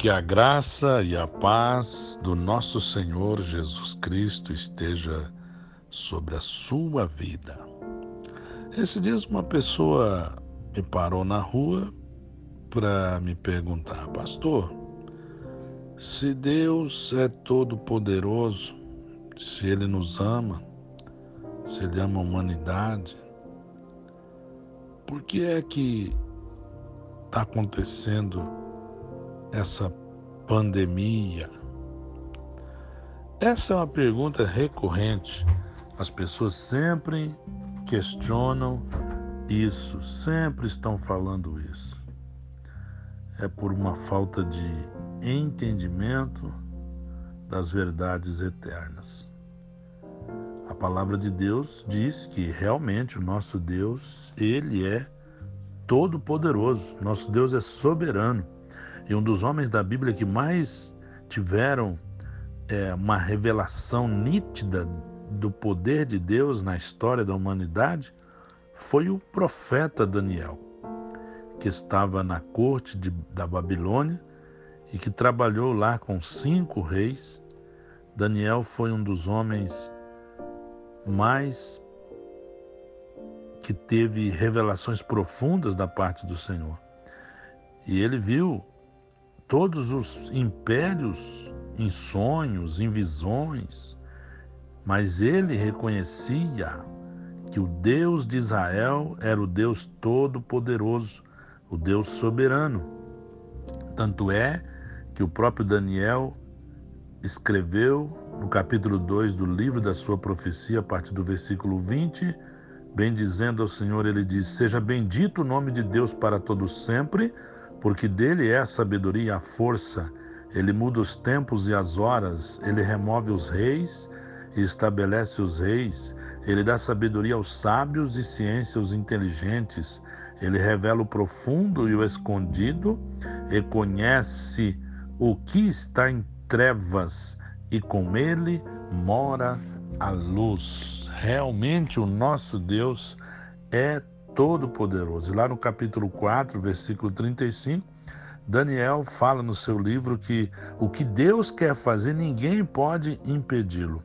Que a graça e a paz do nosso Senhor Jesus Cristo esteja sobre a sua vida. Esse dia uma pessoa me parou na rua para me perguntar, pastor, se Deus é todo poderoso, se Ele nos ama, se Ele ama a humanidade, por que é que está acontecendo essa pandemia? Essa é uma pergunta recorrente. As pessoas sempre questionam isso, sempre estão falando isso. É por uma falta de entendimento das verdades eternas. A palavra de Deus diz que realmente o nosso Deus, ele é todo poderoso. Nosso Deus é soberano. E um dos homens da Bíblia que mais tiveram é, uma revelação nítida do poder de Deus na história da humanidade foi o profeta Daniel, que estava na corte de, da Babilônia e que trabalhou lá com cinco reis. Daniel foi um dos homens mais que teve revelações profundas da parte do Senhor. E ele viu todos os impérios em sonhos, em visões, mas ele reconhecia que o Deus de Israel era o Deus todo-poderoso, o Deus soberano. Tanto é que o próprio Daniel escreveu no capítulo 2 do livro da sua profecia, a partir do versículo 20, bendizendo ao Senhor, ele diz: Seja bendito o nome de Deus para todo sempre porque dele é a sabedoria e a força. Ele muda os tempos e as horas, ele remove os reis e estabelece os reis. Ele dá sabedoria aos sábios e ciência aos inteligentes. Ele revela o profundo e o escondido e conhece o que está em trevas, e com ele mora a luz. Realmente o nosso Deus é Todo-Poderoso. Lá no capítulo 4, versículo 35, Daniel fala no seu livro que o que Deus quer fazer, ninguém pode impedi-lo.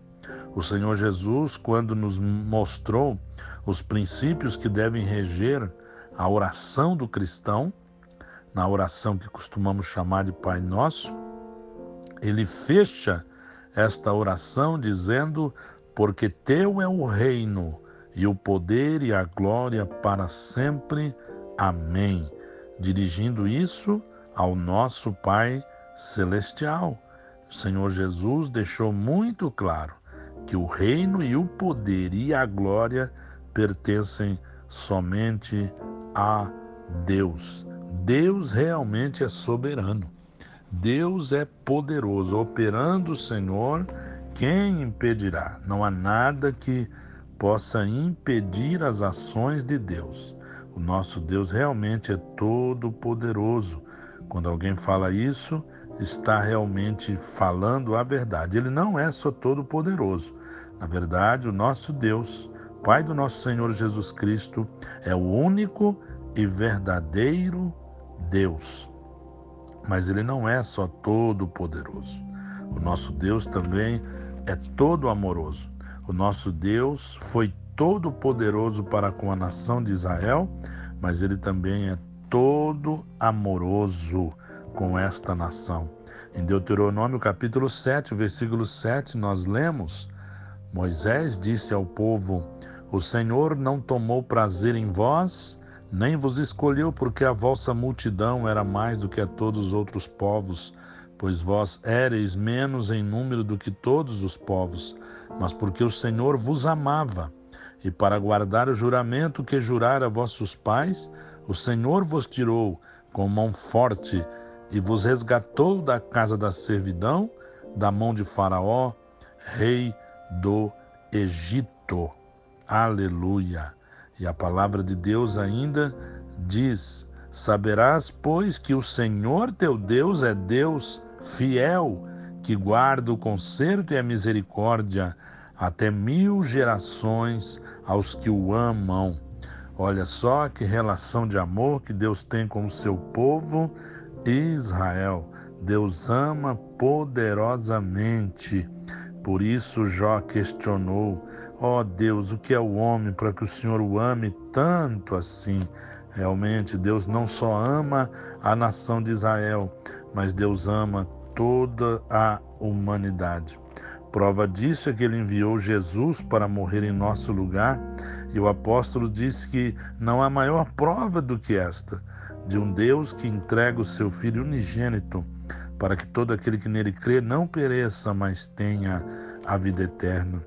O Senhor Jesus, quando nos mostrou os princípios que devem reger a oração do cristão, na oração que costumamos chamar de Pai Nosso, ele fecha esta oração dizendo: Porque teu é o reino, e o poder e a glória para sempre. Amém. Dirigindo isso ao nosso Pai Celestial. O Senhor Jesus deixou muito claro que o reino e o poder e a glória pertencem somente a Deus. Deus realmente é soberano. Deus é poderoso. Operando o Senhor, quem impedirá? Não há nada que possa impedir as ações de Deus. O nosso Deus realmente é todo poderoso. Quando alguém fala isso, está realmente falando a verdade. Ele não é só todo poderoso. Na verdade, o nosso Deus, Pai do nosso Senhor Jesus Cristo, é o único e verdadeiro Deus. Mas ele não é só todo poderoso. O nosso Deus também é todo amoroso. O nosso Deus foi todo poderoso para com a nação de Israel, mas ele também é todo amoroso com esta nação. Em Deuteronômio capítulo 7, versículo 7, nós lemos: Moisés disse ao povo: O Senhor não tomou prazer em vós, nem vos escolheu, porque a vossa multidão era mais do que a todos os outros povos, pois vós éreis menos em número do que todos os povos mas porque o Senhor vos amava, e para guardar o juramento que jurara vossos pais, o Senhor vos tirou com mão forte e vos resgatou da casa da servidão, da mão de Faraó, rei do Egito. Aleluia. E a palavra de Deus ainda diz: Saberás, pois, que o Senhor teu Deus é Deus fiel que guarda o conserto e a misericórdia até mil gerações aos que o amam. Olha só que relação de amor que Deus tem com o seu povo Israel. Deus ama poderosamente. Por isso Jó questionou: Ó oh Deus, o que é o homem para que o Senhor o ame tanto assim? Realmente, Deus não só ama a nação de Israel, mas Deus ama toda a humanidade. Prova disso é que ele enviou Jesus para morrer em nosso lugar, e o apóstolo disse que não há maior prova do que esta, de um Deus que entrega o seu Filho unigênito, para que todo aquele que nele crê não pereça, mas tenha a vida eterna.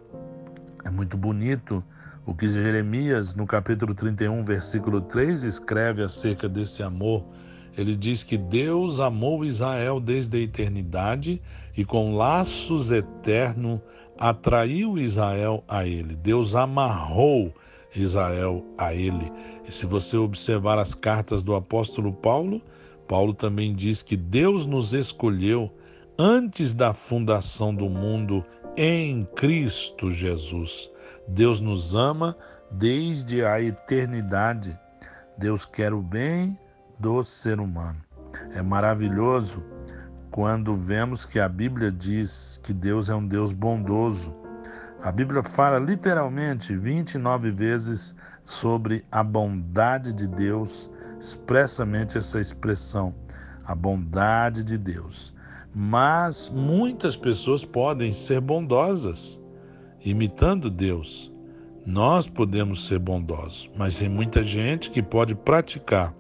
É muito bonito o que Jeremias, no capítulo 31, versículo 3, escreve acerca desse amor. Ele diz que Deus amou Israel desde a eternidade e com laços eternos atraiu Israel a ele. Deus amarrou Israel a ele. E se você observar as cartas do apóstolo Paulo, Paulo também diz que Deus nos escolheu antes da fundação do mundo em Cristo Jesus. Deus nos ama desde a eternidade. Deus quer o bem do ser humano. É maravilhoso quando vemos que a Bíblia diz que Deus é um Deus bondoso. A Bíblia fala literalmente 29 vezes sobre a bondade de Deus, expressamente essa expressão, a bondade de Deus. Mas muitas pessoas podem ser bondosas imitando Deus. Nós podemos ser bondosos, mas tem muita gente que pode praticar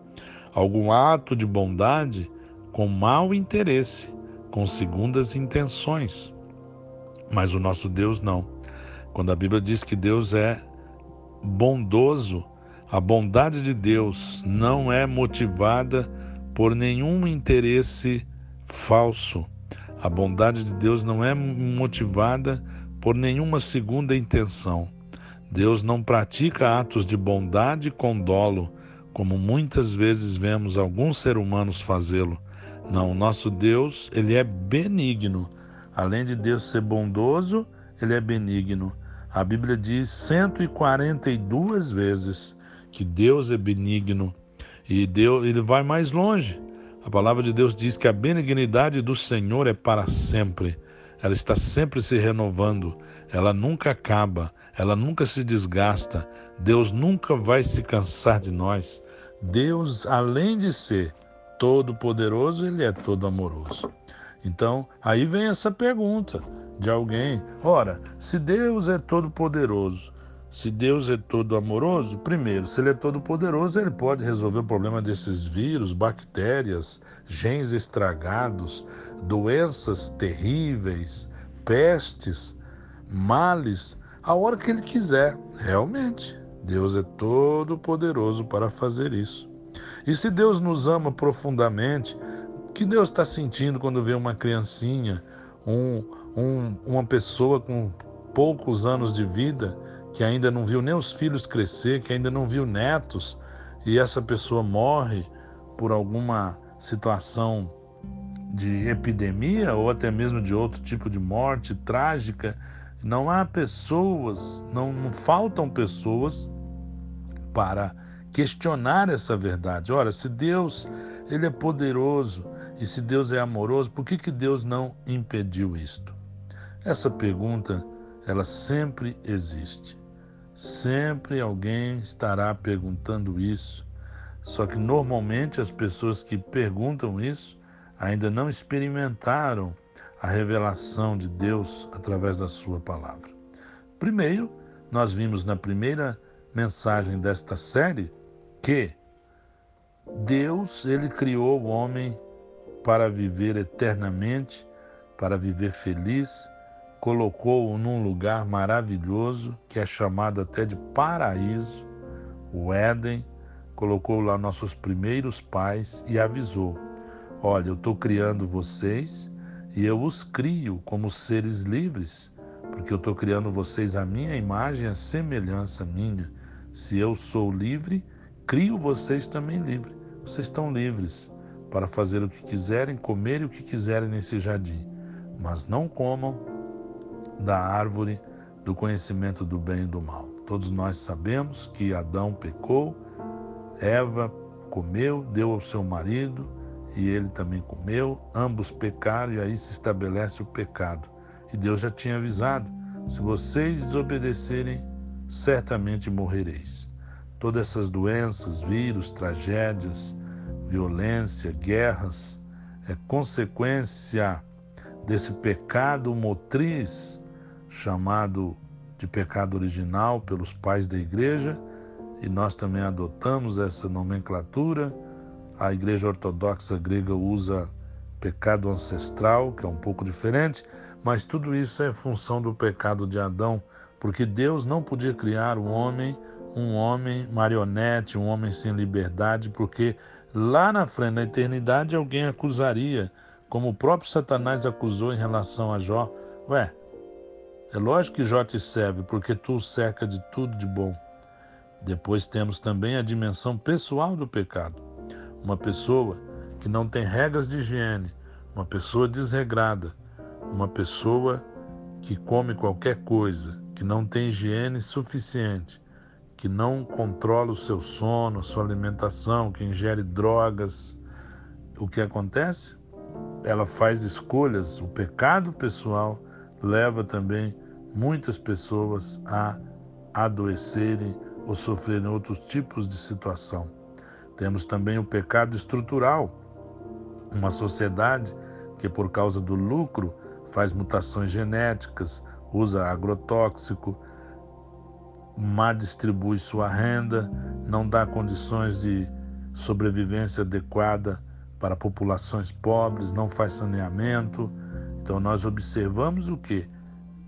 algum ato de bondade com mau interesse, com segundas intenções. Mas o nosso Deus não. Quando a Bíblia diz que Deus é bondoso, a bondade de Deus não é motivada por nenhum interesse falso. A bondade de Deus não é motivada por nenhuma segunda intenção. Deus não pratica atos de bondade com dolo, como muitas vezes vemos alguns seres humanos fazê-lo. Não, nosso Deus, ele é benigno. Além de Deus ser bondoso, ele é benigno. A Bíblia diz 142 vezes que Deus é benigno e Deus, ele vai mais longe. A palavra de Deus diz que a benignidade do Senhor é para sempre ela está sempre se renovando, ela nunca acaba, ela nunca se desgasta. Deus nunca vai se cansar de nós. Deus, além de ser todo-poderoso, ele é todo amoroso. Então, aí vem essa pergunta de alguém: ora, se Deus é todo-poderoso, se Deus é todo amoroso, primeiro, se Ele é todo poderoso, Ele pode resolver o problema desses vírus, bactérias, genes estragados, doenças terríveis, pestes, males, a hora que Ele quiser. Realmente, Deus é todo poderoso para fazer isso. E se Deus nos ama profundamente, o que Deus está sentindo quando vê uma criancinha, um, um, uma pessoa com poucos anos de vida? que ainda não viu nem os filhos crescer, que ainda não viu netos, e essa pessoa morre por alguma situação de epidemia ou até mesmo de outro tipo de morte trágica, não há pessoas, não, não faltam pessoas para questionar essa verdade. Ora, se Deus ele é poderoso e se Deus é amoroso, por que, que Deus não impediu isto? Essa pergunta ela sempre existe. Sempre alguém estará perguntando isso. Só que normalmente as pessoas que perguntam isso ainda não experimentaram a revelação de Deus através da Sua palavra. Primeiro, nós vimos na primeira mensagem desta série que Deus, ele criou o homem para viver eternamente, para viver feliz, colocou-o num lugar maravilhoso que é chamado até de paraíso, o Éden, colocou lá nossos primeiros pais e avisou: Olha, eu estou criando vocês e eu os crio como seres livres, porque eu estou criando vocês à minha imagem à semelhança minha. Se eu sou livre, crio vocês também livres. Vocês estão livres para fazer o que quiserem, comer o que quiserem nesse jardim, mas não comam da árvore do conhecimento do bem e do mal. Todos nós sabemos que Adão pecou, Eva comeu, deu ao seu marido e ele também comeu, ambos pecaram e aí se estabelece o pecado. E Deus já tinha avisado: se vocês desobedecerem, certamente morrereis. Todas essas doenças, vírus, tragédias, violência, guerras, é consequência desse pecado motriz chamado de pecado original pelos pais da igreja, e nós também adotamos essa nomenclatura. A igreja ortodoxa grega usa pecado ancestral, que é um pouco diferente, mas tudo isso é função do pecado de Adão, porque Deus não podia criar um homem, um homem marionete, um homem sem liberdade, porque lá na frente, na eternidade, alguém acusaria, como o próprio Satanás acusou em relação a Jó. Ué, é lógico que Jó te serve, porque tu o cerca de tudo de bom. Depois temos também a dimensão pessoal do pecado. Uma pessoa que não tem regras de higiene, uma pessoa desregrada, uma pessoa que come qualquer coisa, que não tem higiene suficiente, que não controla o seu sono, a sua alimentação, que ingere drogas, o que acontece? Ela faz escolhas, o pecado pessoal leva também muitas pessoas a adoecerem ou sofrerem outros tipos de situação. Temos também o pecado estrutural, uma sociedade que, por causa do lucro, faz mutações genéticas, usa agrotóxico, má distribui sua renda, não dá condições de sobrevivência adequada para populações pobres, não faz saneamento. Então nós observamos o que?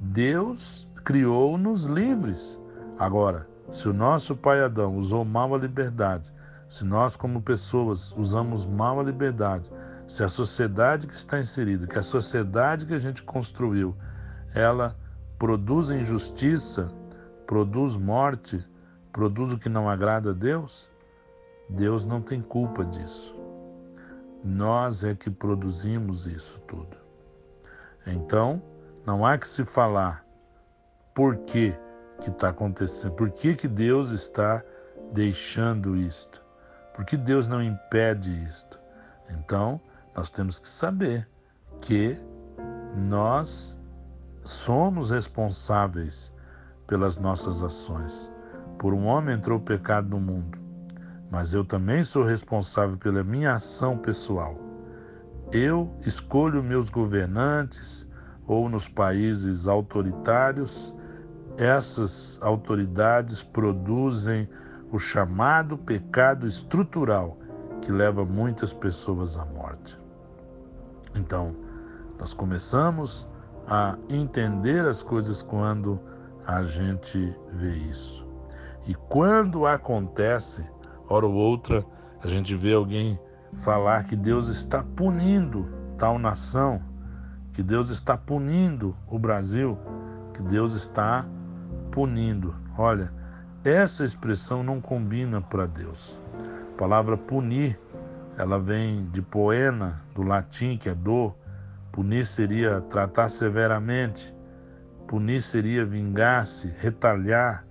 Deus criou-nos livres. Agora, se o nosso pai Adão usou mal a liberdade, se nós como pessoas usamos mal a liberdade, se a sociedade que está inserida, que a sociedade que a gente construiu, ela produz injustiça, produz morte, produz o que não agrada a Deus, Deus não tem culpa disso. Nós é que produzimos isso tudo. Então, não há que se falar por que que está acontecendo, por que, que Deus está deixando isto, por que Deus não impede isto. Então, nós temos que saber que nós somos responsáveis pelas nossas ações. Por um homem entrou o pecado no mundo, mas eu também sou responsável pela minha ação pessoal. Eu escolho meus governantes ou nos países autoritários, essas autoridades produzem o chamado pecado estrutural que leva muitas pessoas à morte. Então, nós começamos a entender as coisas quando a gente vê isso. E quando acontece, hora ou outra, a gente vê alguém falar que Deus está punindo tal nação, que Deus está punindo o Brasil, que Deus está punindo. Olha, essa expressão não combina para Deus. A palavra punir ela vem de poena, do latim, que é dor. Punir seria tratar severamente, punir seria vingar-se, retalhar,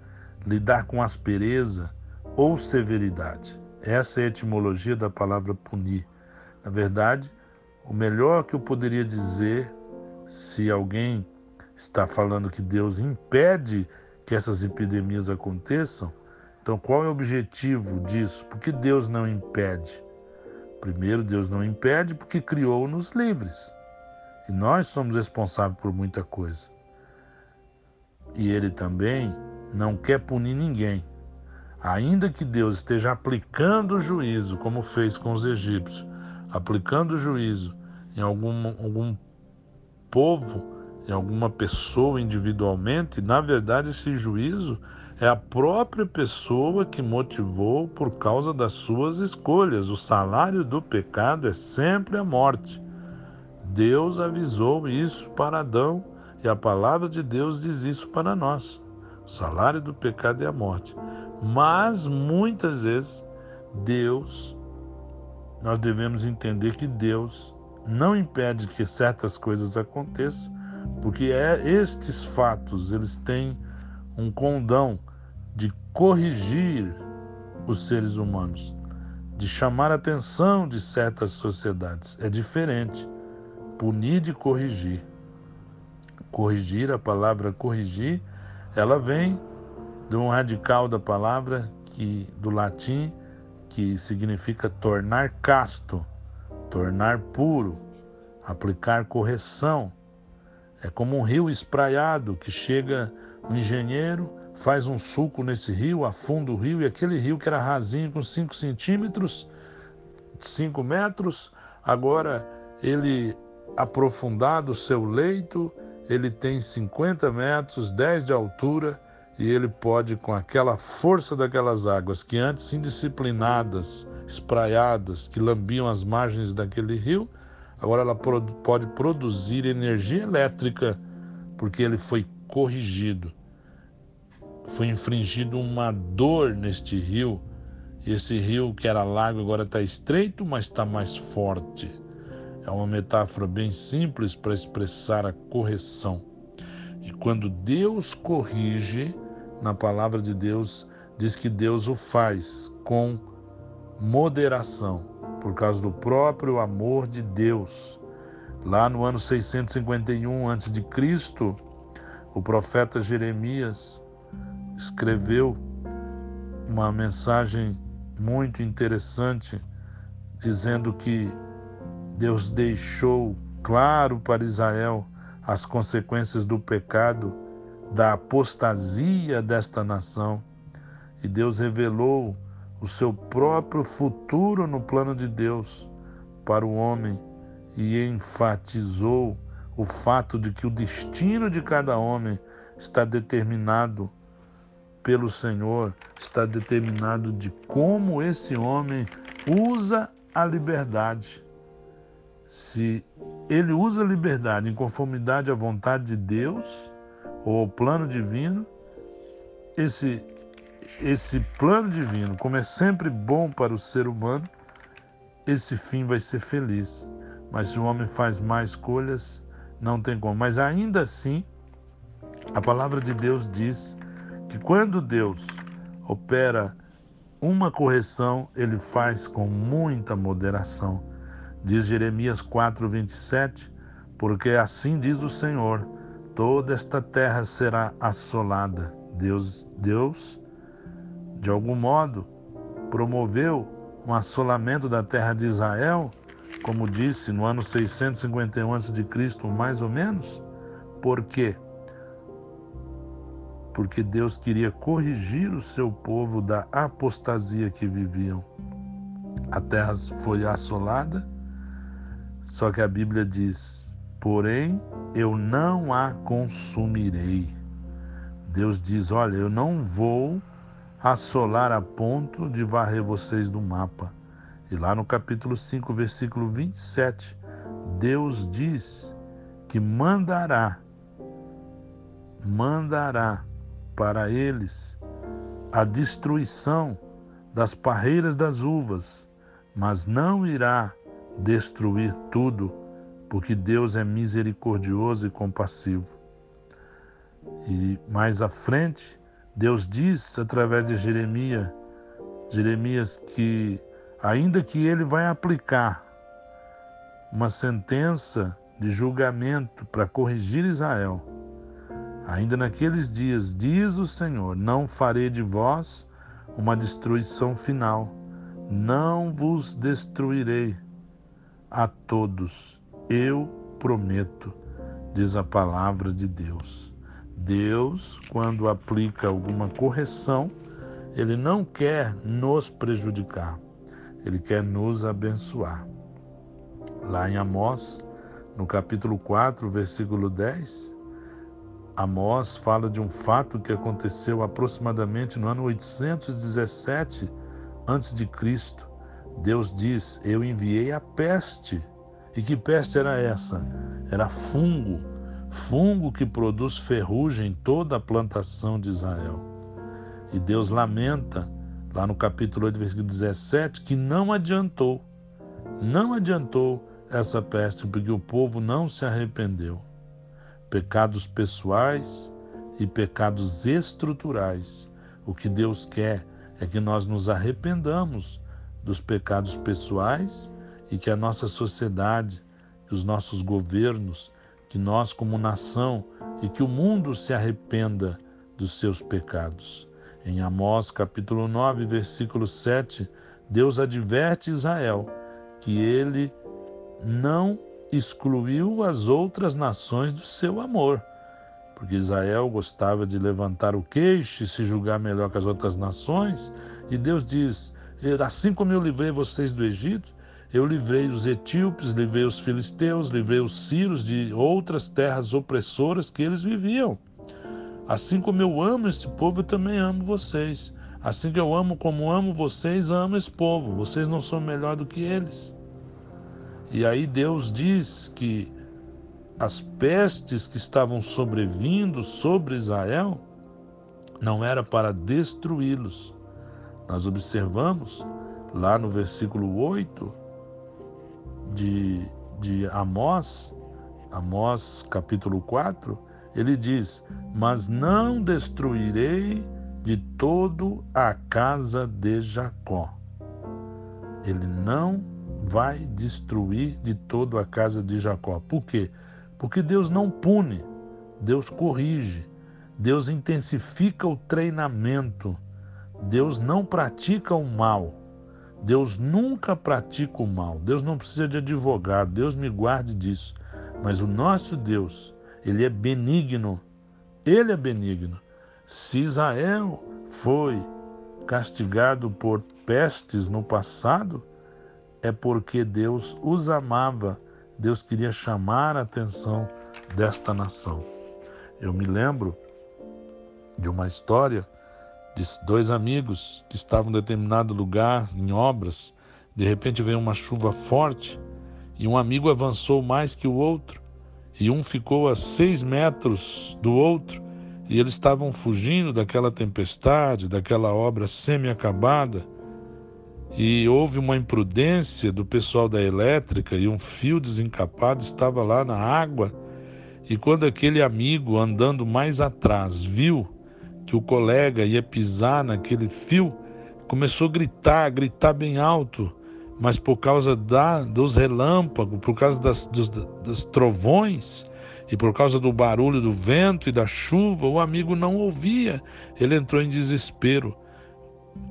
lidar com aspereza ou severidade. Essa é a etimologia da palavra punir. Na verdade, o melhor que eu poderia dizer, se alguém está falando que Deus impede que essas epidemias aconteçam, então qual é o objetivo disso? Por que Deus não impede? Primeiro, Deus não impede porque criou-nos livres. E nós somos responsáveis por muita coisa. E Ele também não quer punir ninguém. Ainda que Deus esteja aplicando o juízo, como fez com os egípcios, aplicando o juízo em algum, algum povo, em alguma pessoa individualmente, na verdade esse juízo é a própria pessoa que motivou por causa das suas escolhas. O salário do pecado é sempre a morte. Deus avisou isso para Adão e a palavra de Deus diz isso para nós. O salário do pecado é a morte. Mas muitas vezes Deus, nós devemos entender que Deus não impede que certas coisas aconteçam, porque é estes fatos, eles têm um condão de corrigir os seres humanos. de chamar a atenção de certas sociedades. É diferente. Punir de corrigir. Corrigir, a palavra corrigir, ela vem de um radical da palavra que do latim que significa tornar casto, tornar puro, aplicar correção. É como um rio espraiado que chega um engenheiro, faz um suco nesse rio, afunda o rio, e aquele rio que era rasinho com 5 centímetros, 5 metros, agora ele aprofundado o seu leito, ele tem 50 metros, 10 de altura, e ele pode, com aquela força daquelas águas que antes indisciplinadas, espraiadas, que lambiam as margens daquele rio, agora ela pode produzir energia elétrica, porque ele foi corrigido. Foi infringido uma dor neste rio. Esse rio que era lago agora está estreito, mas está mais forte. É uma metáfora bem simples para expressar a correção. E quando Deus corrige, na palavra de Deus, diz que Deus o faz com moderação, por causa do próprio amor de Deus. Lá no ano 651 a.C., o profeta Jeremias escreveu uma mensagem muito interessante, dizendo que Deus deixou claro para Israel as consequências do pecado da apostasia desta nação. E Deus revelou o seu próprio futuro no plano de Deus para o homem e enfatizou o fato de que o destino de cada homem está determinado pelo Senhor, está determinado de como esse homem usa a liberdade. Se ele usa a liberdade em conformidade à vontade de Deus, ou ao plano divino, esse, esse plano divino, como é sempre bom para o ser humano, esse fim vai ser feliz. Mas se o homem faz mais escolhas, não tem como. Mas ainda assim, a palavra de Deus diz que quando Deus opera uma correção, ele faz com muita moderação. Diz Jeremias 4, 27, porque assim diz o Senhor toda esta terra será assolada. Deus, Deus, de algum modo, promoveu um assolamento da terra de Israel, como disse no ano 651 a.C., mais ou menos. Por quê? Porque Deus queria corrigir o seu povo da apostasia que viviam. A terra foi assolada, só que a Bíblia diz: porém eu não a consumirei. Deus diz: Olha, eu não vou assolar a ponto de varrer vocês do mapa. E lá no capítulo 5, versículo 27, Deus diz que mandará, mandará para eles a destruição das parreiras das uvas, mas não irá destruir tudo porque Deus é misericordioso e compassivo. E mais à frente, Deus diz através de Jeremias, Jeremias que ainda que ele vai aplicar uma sentença de julgamento para corrigir Israel, ainda naqueles dias, diz o Senhor, não farei de vós uma destruição final, não vos destruirei a todos eu prometo, diz a palavra de Deus. Deus, quando aplica alguma correção, ele não quer nos prejudicar, ele quer nos abençoar. Lá em Amós, no capítulo 4, versículo 10, Amós fala de um fato que aconteceu aproximadamente no ano 817 a.C. Deus diz: Eu enviei a peste e que peste era essa? Era fungo, fungo que produz ferrugem em toda a plantação de Israel. E Deus lamenta, lá no capítulo 8, versículo 17, que não adiantou, não adiantou essa peste, porque o povo não se arrependeu. Pecados pessoais e pecados estruturais. O que Deus quer é que nós nos arrependamos dos pecados pessoais e que a nossa sociedade, que os nossos governos, que nós como nação e que o mundo se arrependa dos seus pecados. Em Amós capítulo 9, versículo 7, Deus adverte Israel que ele não excluiu as outras nações do seu amor, porque Israel gostava de levantar o queixo e se julgar melhor que as outras nações, e Deus diz: Assim como eu livrei vocês do Egito, eu livrei os etíopes, livrei os filisteus, livrei os sírios de outras terras opressoras que eles viviam. Assim como eu amo esse povo, eu também amo vocês. Assim que eu amo como amo vocês, amo esse povo. Vocês não são melhor do que eles. E aí Deus diz que as pestes que estavam sobrevindo sobre Israel não era para destruí-los. Nós observamos lá no versículo 8 de, de Amós, Amós capítulo 4, ele diz: Mas não destruirei de todo a casa de Jacó. Ele não vai destruir de todo a casa de Jacó. Por quê? Porque Deus não pune, Deus corrige, Deus intensifica o treinamento, Deus não pratica o mal. Deus nunca pratica o mal. Deus não precisa de advogado. Deus me guarde disso. Mas o nosso Deus, ele é benigno. Ele é benigno. Se Israel foi castigado por pestes no passado, é porque Deus os amava. Deus queria chamar a atenção desta nação. Eu me lembro de uma história de dois amigos que estavam em determinado lugar, em obras. De repente veio uma chuva forte e um amigo avançou mais que o outro, e um ficou a seis metros do outro, e eles estavam fugindo daquela tempestade, daquela obra semi-acabada. E houve uma imprudência do pessoal da elétrica e um fio desencapado estava lá na água. E quando aquele amigo andando mais atrás viu que o colega ia pisar naquele fio, começou a gritar, gritar bem alto, mas por causa da, dos relâmpagos, por causa das, dos, dos trovões e por causa do barulho do vento e da chuva, o amigo não ouvia. Ele entrou em desespero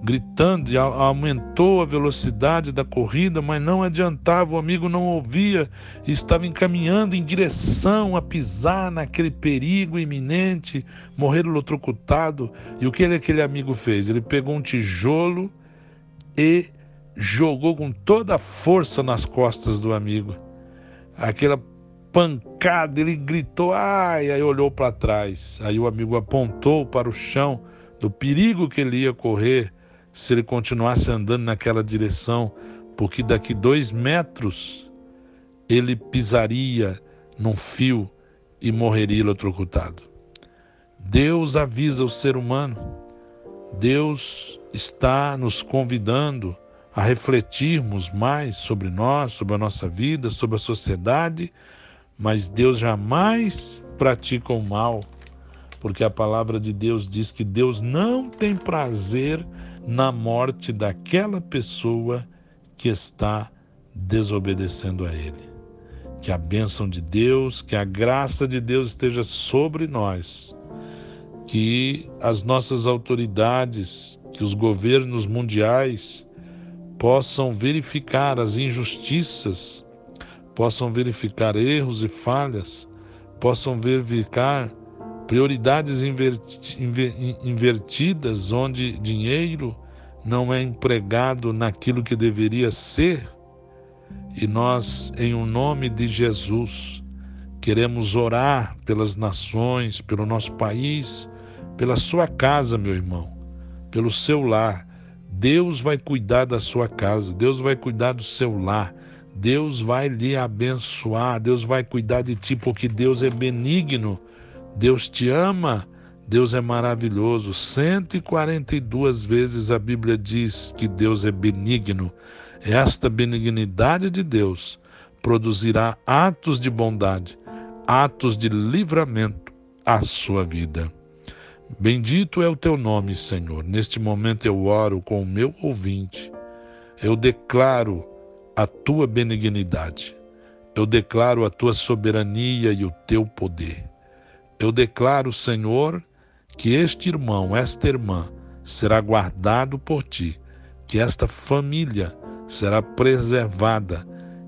gritando e aumentou a velocidade da corrida, mas não adiantava, o amigo não ouvia estava encaminhando em direção a pisar naquele perigo iminente, morrer eletrocutado. E o que ele, aquele amigo fez? Ele pegou um tijolo e jogou com toda a força nas costas do amigo. Aquela pancada, ele gritou, ai, aí olhou para trás. Aí o amigo apontou para o chão do perigo que ele ia correr se ele continuasse andando naquela direção, porque daqui dois metros ele pisaria num fio e morreria eletrocutado. Deus avisa o ser humano, Deus está nos convidando a refletirmos mais sobre nós, sobre a nossa vida, sobre a sociedade, mas Deus jamais pratica o mal porque a palavra de Deus diz que Deus não tem prazer na morte daquela pessoa que está desobedecendo a Ele. Que a bênção de Deus, que a graça de Deus esteja sobre nós, que as nossas autoridades, que os governos mundiais possam verificar as injustiças, possam verificar erros e falhas, possam verificar prioridades invertidas, onde dinheiro não é empregado naquilo que deveria ser. E nós, em o um nome de Jesus, queremos orar pelas nações, pelo nosso país, pela sua casa, meu irmão, pelo seu lar. Deus vai cuidar da sua casa, Deus vai cuidar do seu lar. Deus vai lhe abençoar, Deus vai cuidar de ti, porque Deus é benigno Deus te ama, Deus é maravilhoso. 142 vezes a Bíblia diz que Deus é benigno. Esta benignidade de Deus produzirá atos de bondade, atos de livramento à sua vida. Bendito é o teu nome, Senhor. Neste momento eu oro com o meu ouvinte. Eu declaro a tua benignidade. Eu declaro a tua soberania e o teu poder. Eu declaro, Senhor, que este irmão, esta irmã, será guardado por ti, que esta família será preservada,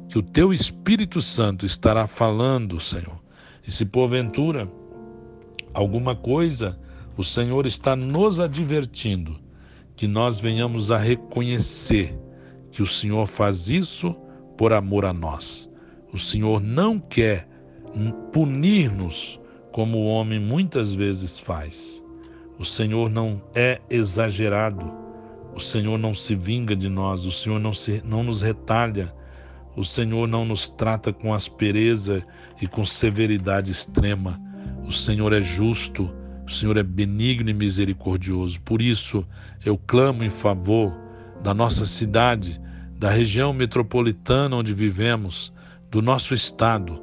que o teu Espírito Santo estará falando, Senhor. E se porventura alguma coisa o Senhor está nos advertindo, que nós venhamos a reconhecer que o Senhor faz isso por amor a nós. O Senhor não quer punir-nos como o homem muitas vezes faz. O Senhor não é exagerado. O Senhor não se vinga de nós. O Senhor não, se, não nos retalha. O Senhor não nos trata com aspereza e com severidade extrema. O Senhor é justo. O Senhor é benigno e misericordioso. Por isso, eu clamo em favor da nossa cidade, da região metropolitana onde vivemos, do nosso estado,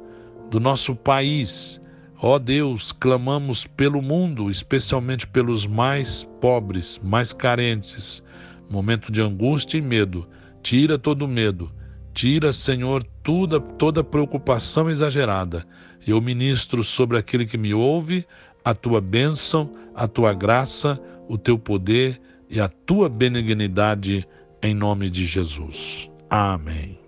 do nosso país Ó Deus, clamamos pelo mundo, especialmente pelos mais pobres, mais carentes. Momento de angústia e medo. Tira todo medo. Tira, Senhor, toda, toda preocupação exagerada. Eu ministro sobre aquele que me ouve a tua bênção, a tua graça, o teu poder e a tua benignidade em nome de Jesus. Amém.